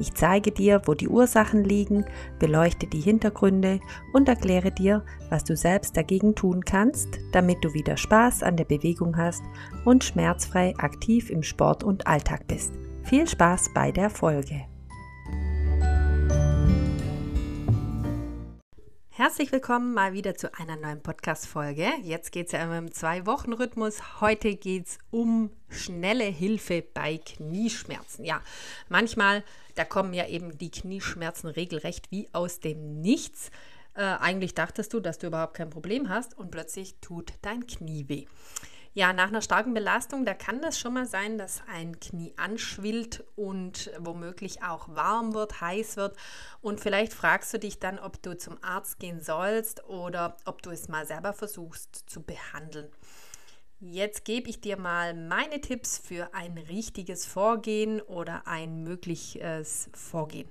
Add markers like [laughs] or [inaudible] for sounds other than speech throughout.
ich zeige dir, wo die Ursachen liegen, beleuchte die Hintergründe und erkläre dir, was du selbst dagegen tun kannst, damit du wieder Spaß an der Bewegung hast und schmerzfrei aktiv im Sport und Alltag bist. Viel Spaß bei der Folge. Herzlich willkommen mal wieder zu einer neuen Podcast-Folge. Jetzt geht es ja im Zwei-Wochen-Rhythmus. Heute geht es um schnelle Hilfe bei Knieschmerzen. Ja, manchmal, da kommen ja eben die Knieschmerzen regelrecht wie aus dem Nichts. Äh, eigentlich dachtest du, dass du überhaupt kein Problem hast und plötzlich tut dein Knie weh. Ja, nach einer starken Belastung, da kann das schon mal sein, dass ein Knie anschwillt und womöglich auch warm wird, heiß wird. Und vielleicht fragst du dich dann, ob du zum Arzt gehen sollst oder ob du es mal selber versuchst zu behandeln. Jetzt gebe ich dir mal meine Tipps für ein richtiges Vorgehen oder ein mögliches Vorgehen.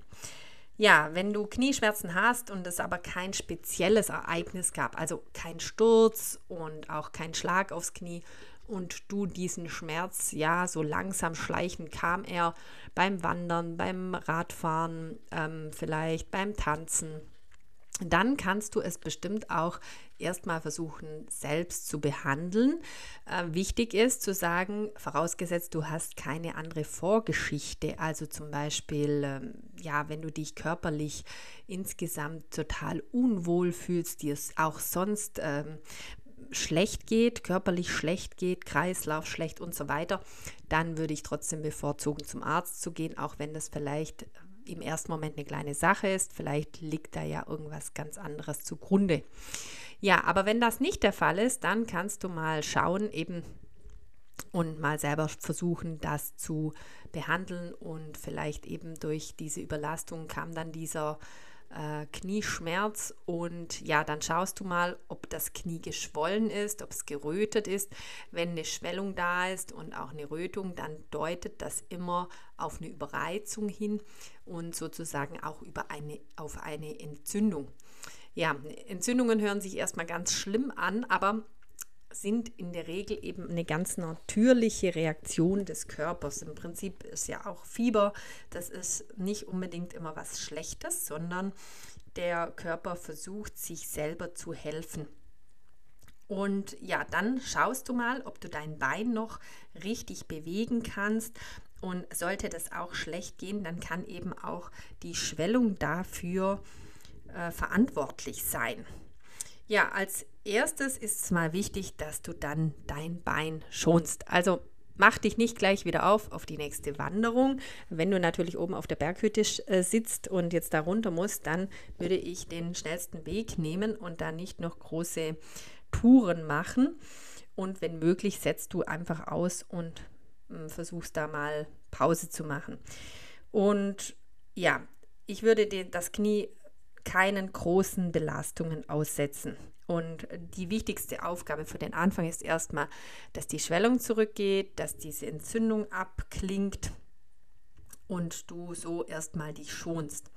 Ja, wenn du Knieschmerzen hast und es aber kein spezielles Ereignis gab, also kein Sturz und auch kein Schlag aufs Knie und du diesen Schmerz, ja, so langsam schleichen kam er beim Wandern, beim Radfahren, ähm, vielleicht beim Tanzen dann kannst du es bestimmt auch erstmal versuchen, selbst zu behandeln. Äh, wichtig ist zu sagen, vorausgesetzt, du hast keine andere Vorgeschichte, also zum Beispiel, ähm, ja, wenn du dich körperlich insgesamt total unwohl fühlst, dir es auch sonst ähm, schlecht geht, körperlich schlecht geht, Kreislauf schlecht und so weiter, dann würde ich trotzdem bevorzugen, zum Arzt zu gehen, auch wenn das vielleicht im ersten Moment eine kleine Sache ist. Vielleicht liegt da ja irgendwas ganz anderes zugrunde. Ja, aber wenn das nicht der Fall ist, dann kannst du mal schauen, eben und mal selber versuchen, das zu behandeln und vielleicht eben durch diese Überlastung kam dann dieser äh, Knieschmerz und ja, dann schaust du mal, ob das Knie geschwollen ist, ob es gerötet ist. Wenn eine Schwellung da ist und auch eine Rötung, dann deutet das immer auf eine Überreizung hin und sozusagen auch über eine, auf eine Entzündung. Ja, Entzündungen hören sich erstmal ganz schlimm an, aber sind in der Regel eben eine ganz natürliche Reaktion des Körpers. Im Prinzip ist ja auch Fieber, das ist nicht unbedingt immer was Schlechtes, sondern der Körper versucht sich selber zu helfen. Und ja, dann schaust du mal, ob du dein Bein noch richtig bewegen kannst. Und sollte das auch schlecht gehen, dann kann eben auch die Schwellung dafür äh, verantwortlich sein. Ja, als erstes ist es mal wichtig, dass du dann dein Bein schonst. Also mach dich nicht gleich wieder auf auf die nächste Wanderung. Wenn du natürlich oben auf der Berghütte äh, sitzt und jetzt da runter musst, dann würde ich den schnellsten Weg nehmen und da nicht noch große Touren machen. Und wenn möglich, setzt du einfach aus und äh, versuchst da mal Pause zu machen. Und ja, ich würde den, das Knie keinen großen Belastungen aussetzen. Und die wichtigste Aufgabe für den Anfang ist erstmal, dass die Schwellung zurückgeht, dass diese Entzündung abklingt und du so erstmal dich schonst.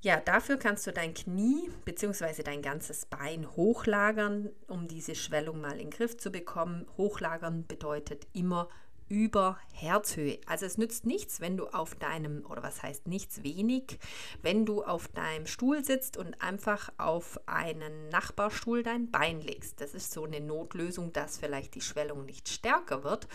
Ja, dafür kannst du dein Knie bzw. dein ganzes Bein hochlagern, um diese Schwellung mal in den Griff zu bekommen. Hochlagern bedeutet immer über Herzhöhe. Also es nützt nichts, wenn du auf deinem, oder was heißt nichts, wenig, wenn du auf deinem Stuhl sitzt und einfach auf einen Nachbarstuhl dein Bein legst. Das ist so eine Notlösung, dass vielleicht die Schwellung nicht stärker wird,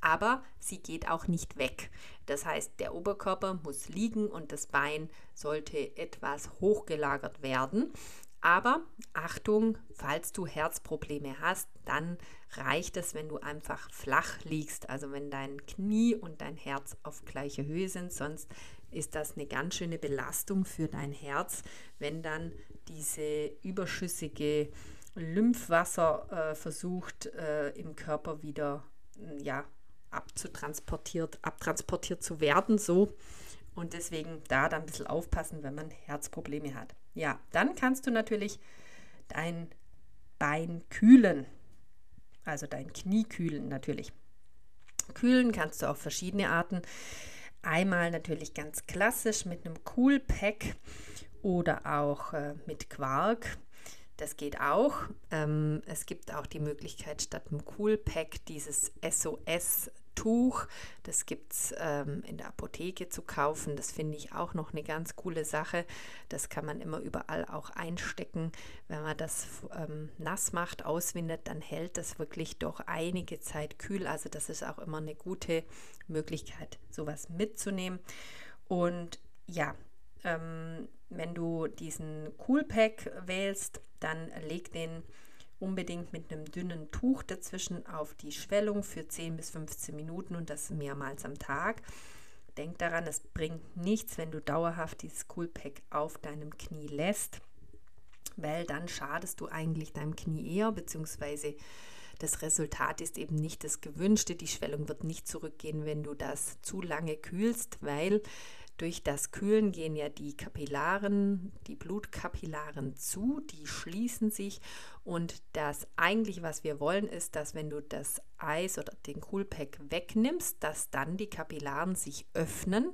aber sie geht auch nicht weg. Das heißt, der Oberkörper muss liegen und das Bein sollte etwas hochgelagert werden. Aber Achtung, falls du Herzprobleme hast, dann reicht es, wenn du einfach flach liegst, also wenn dein Knie und dein Herz auf gleicher Höhe sind, sonst ist das eine ganz schöne Belastung für dein Herz, wenn dann diese überschüssige Lymphwasser äh, versucht äh, im Körper wieder ja, abzutransportiert, abtransportiert zu werden, so. Und deswegen da dann ein bisschen aufpassen, wenn man Herzprobleme hat. Ja, dann kannst du natürlich dein Bein kühlen. also dein Knie kühlen natürlich. Kühlen kannst du auf verschiedene Arten. Einmal natürlich ganz klassisch mit einem Cool Pack oder auch äh, mit Quark. Das geht auch. Ähm, es gibt auch die Möglichkeit, statt einem Cool Pack dieses SOS Tuch. Das gibt es ähm, in der Apotheke zu kaufen. Das finde ich auch noch eine ganz coole Sache. Das kann man immer überall auch einstecken. Wenn man das ähm, nass macht, auswindet, dann hält das wirklich doch einige Zeit kühl. Also das ist auch immer eine gute Möglichkeit, sowas mitzunehmen. Und ja, ähm, wenn du diesen Cool Pack wählst, dann leg den unbedingt mit einem dünnen Tuch dazwischen auf die Schwellung für 10 bis 15 Minuten und das mehrmals am Tag. Denk daran, es bringt nichts, wenn du dauerhaft dieses Coolpack auf deinem Knie lässt, weil dann schadest du eigentlich deinem Knie eher, beziehungsweise das Resultat ist eben nicht das gewünschte. Die Schwellung wird nicht zurückgehen, wenn du das zu lange kühlst, weil durch das Kühlen gehen ja die Kapillaren, die Blutkapillaren zu, die schließen sich. Und das eigentlich, was wir wollen, ist, dass wenn du das Eis oder den Coolpack wegnimmst, dass dann die Kapillaren sich öffnen.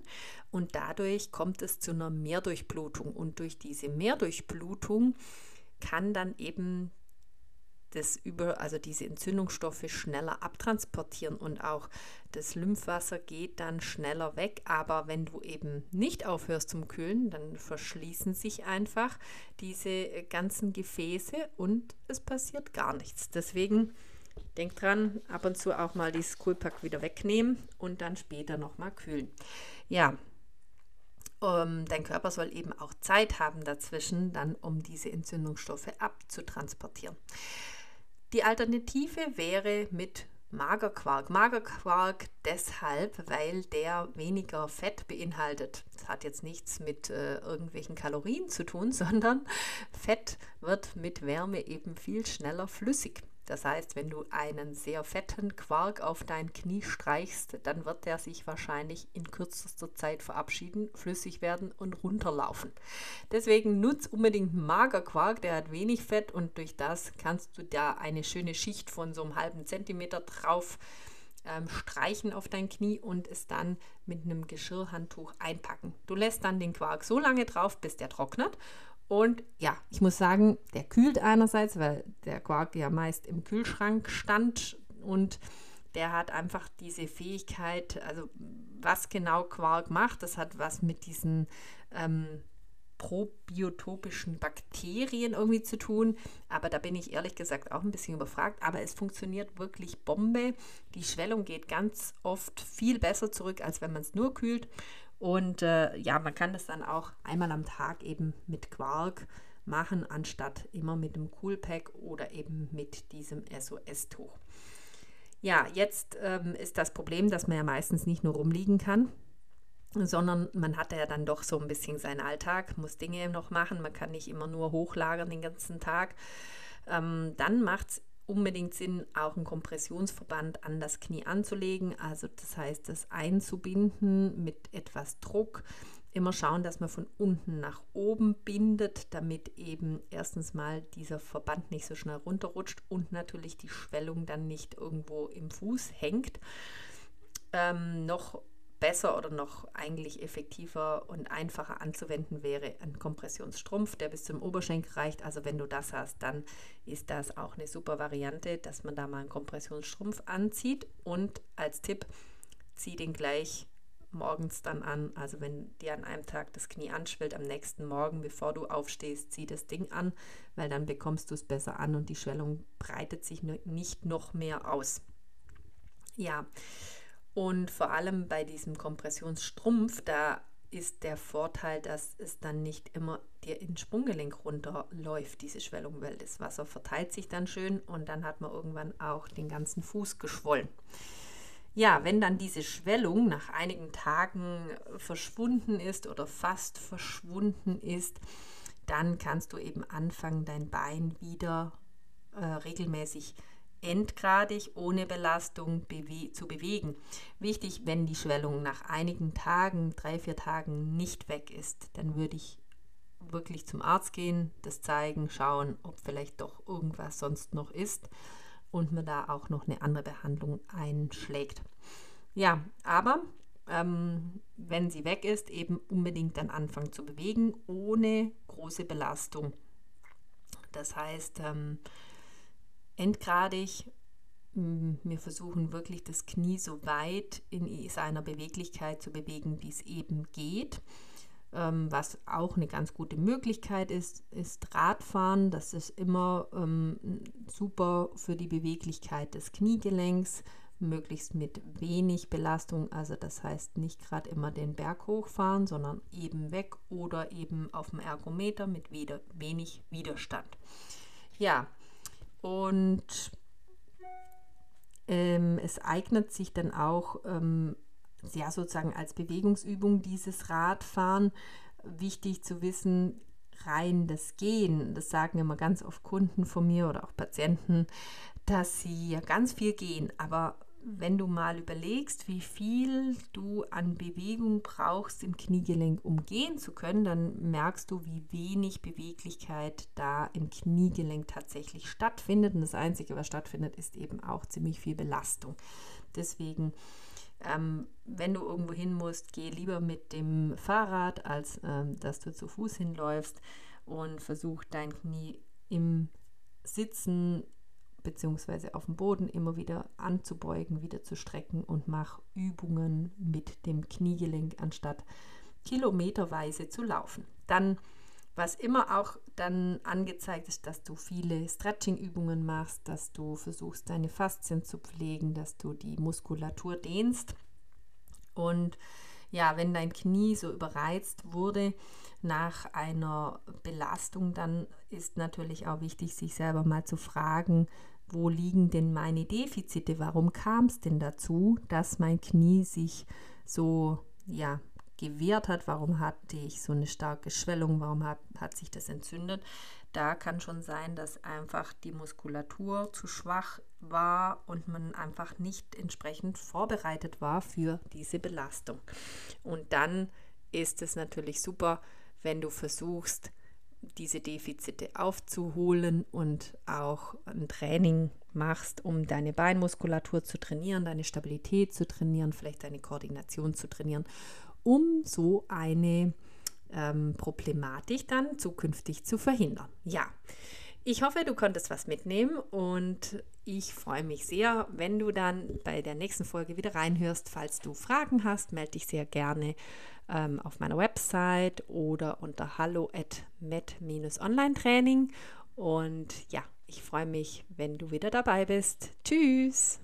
Und dadurch kommt es zu einer Mehrdurchblutung. Und durch diese Mehrdurchblutung kann dann eben das über, also diese Entzündungsstoffe schneller abtransportieren und auch das Lymphwasser geht dann schneller weg. Aber wenn du eben nicht aufhörst zum Kühlen, dann verschließen sich einfach diese äh, ganzen Gefäße und es passiert gar nichts. Deswegen denk dran, ab und zu auch mal dieses Coolpack wieder wegnehmen und dann später nochmal kühlen. Ja, ähm, dein Körper soll eben auch Zeit haben dazwischen, dann um diese Entzündungsstoffe abzutransportieren. Die Alternative wäre mit Magerquark. Magerquark deshalb, weil der weniger Fett beinhaltet. Das hat jetzt nichts mit äh, irgendwelchen Kalorien zu tun, [laughs] sondern Fett wird mit Wärme eben viel schneller flüssig. Das heißt, wenn du einen sehr fetten Quark auf dein Knie streichst, dann wird der sich wahrscheinlich in kürzester Zeit verabschieden, flüssig werden und runterlaufen. Deswegen nutz unbedingt Magerquark, der hat wenig Fett und durch das kannst du da eine schöne Schicht von so einem halben Zentimeter drauf ähm, streichen auf dein Knie und es dann mit einem Geschirrhandtuch einpacken. Du lässt dann den Quark so lange drauf, bis der trocknet und ja, ich muss sagen, der kühlt einerseits, weil der Quark ja meist im Kühlschrank stand und der hat einfach diese Fähigkeit, also was genau Quark macht, das hat was mit diesen ähm, probiotopischen Bakterien irgendwie zu tun. Aber da bin ich ehrlich gesagt auch ein bisschen überfragt. Aber es funktioniert wirklich Bombe. Die Schwellung geht ganz oft viel besser zurück, als wenn man es nur kühlt. Und äh, ja, man kann das dann auch einmal am Tag eben mit Quark machen, anstatt immer mit dem Coolpack oder eben mit diesem SOS-Tuch. Ja, jetzt ähm, ist das Problem, dass man ja meistens nicht nur rumliegen kann, sondern man hat ja dann doch so ein bisschen seinen Alltag, muss Dinge noch machen, man kann nicht immer nur hochlagern den ganzen Tag. Ähm, dann macht es unbedingt Sinn, auch einen Kompressionsverband an das Knie anzulegen. Also das heißt, das einzubinden mit etwas Druck. Immer schauen, dass man von unten nach oben bindet, damit eben erstens mal dieser Verband nicht so schnell runterrutscht und natürlich die Schwellung dann nicht irgendwo im Fuß hängt. Ähm, noch besser oder noch eigentlich effektiver und einfacher anzuwenden wäre ein Kompressionsstrumpf, der bis zum Oberschenkel reicht. Also wenn du das hast, dann ist das auch eine super Variante, dass man da mal einen Kompressionsstrumpf anzieht. Und als Tipp, zieh den gleich morgens dann an. Also wenn dir an einem Tag das Knie anschwillt, am nächsten Morgen, bevor du aufstehst, zieh das Ding an, weil dann bekommst du es besser an und die Schwellung breitet sich nicht noch mehr aus. Ja, und vor allem bei diesem Kompressionsstrumpf, da ist der Vorteil, dass es dann nicht immer dir ins Sprunggelenk runterläuft, diese Schwellung, weil das Wasser verteilt sich dann schön und dann hat man irgendwann auch den ganzen Fuß geschwollen. Ja, wenn dann diese Schwellung nach einigen Tagen verschwunden ist oder fast verschwunden ist, dann kannst du eben anfangen, dein Bein wieder äh, regelmäßig zu endgradig ohne Belastung bewe zu bewegen. Wichtig, wenn die Schwellung nach einigen Tagen, drei, vier Tagen nicht weg ist, dann würde ich wirklich zum Arzt gehen, das zeigen, schauen, ob vielleicht doch irgendwas sonst noch ist. und man da auch noch eine andere Behandlung einschlägt. Ja, aber ähm, wenn sie weg ist, eben unbedingt dann anfangen zu bewegen, ohne große Belastung. Das heißt, ähm, endgradig, wir versuchen wirklich das Knie so weit in seiner Beweglichkeit zu bewegen, wie es eben geht. Ähm, was auch eine ganz gute Möglichkeit ist, ist Radfahren. Das ist immer ähm, super für die Beweglichkeit des Kniegelenks, möglichst mit wenig Belastung. Also das heißt nicht gerade immer den Berg hochfahren, sondern eben weg oder eben auf dem Ergometer mit wieder, wenig Widerstand. Ja, und ähm, es eignet sich dann auch ähm, ja sozusagen als Bewegungsübung dieses Radfahren. Wichtig zu wissen, rein das Gehen, das sagen immer ganz oft Kunden von mir oder auch Patienten, dass sie ja ganz viel gehen, aber wenn du mal überlegst, wie viel du an Bewegung brauchst im Kniegelenk, um gehen zu können, dann merkst du, wie wenig Beweglichkeit da im Kniegelenk tatsächlich stattfindet. Und das Einzige, was stattfindet, ist eben auch ziemlich viel Belastung. Deswegen, ähm, wenn du irgendwo hin musst, geh lieber mit dem Fahrrad, als ähm, dass du zu Fuß hinläufst und versuch dein Knie im Sitzen beziehungsweise auf dem Boden immer wieder anzubeugen, wieder zu strecken und mach Übungen mit dem Kniegelenk anstatt kilometerweise zu laufen. Dann was immer auch dann angezeigt ist, dass du viele Stretching-Übungen machst, dass du versuchst, deine Faszien zu pflegen, dass du die Muskulatur dehnst. Und ja, wenn dein Knie so überreizt wurde nach einer Belastung, dann ist natürlich auch wichtig, sich selber mal zu fragen, wo liegen denn meine Defizite? Warum kam es denn dazu, dass mein Knie sich so ja, gewehrt hat? Warum hatte ich so eine starke Schwellung? Warum hat, hat sich das entzündet? Da kann schon sein, dass einfach die Muskulatur zu schwach war und man einfach nicht entsprechend vorbereitet war für diese Belastung. Und dann ist es natürlich super, wenn du versuchst, diese Defizite aufzuholen und auch ein Training machst, um deine Beinmuskulatur zu trainieren, deine Stabilität zu trainieren, vielleicht deine Koordination zu trainieren, um so eine ähm, Problematik dann zukünftig zu verhindern. Ja, ich hoffe, du konntest was mitnehmen und ich freue mich sehr, wenn du dann bei der nächsten Folge wieder reinhörst. Falls du Fragen hast, melde dich sehr gerne ähm, auf meiner Website oder unter hallo at met-online-training. Und ja, ich freue mich, wenn du wieder dabei bist. Tschüss!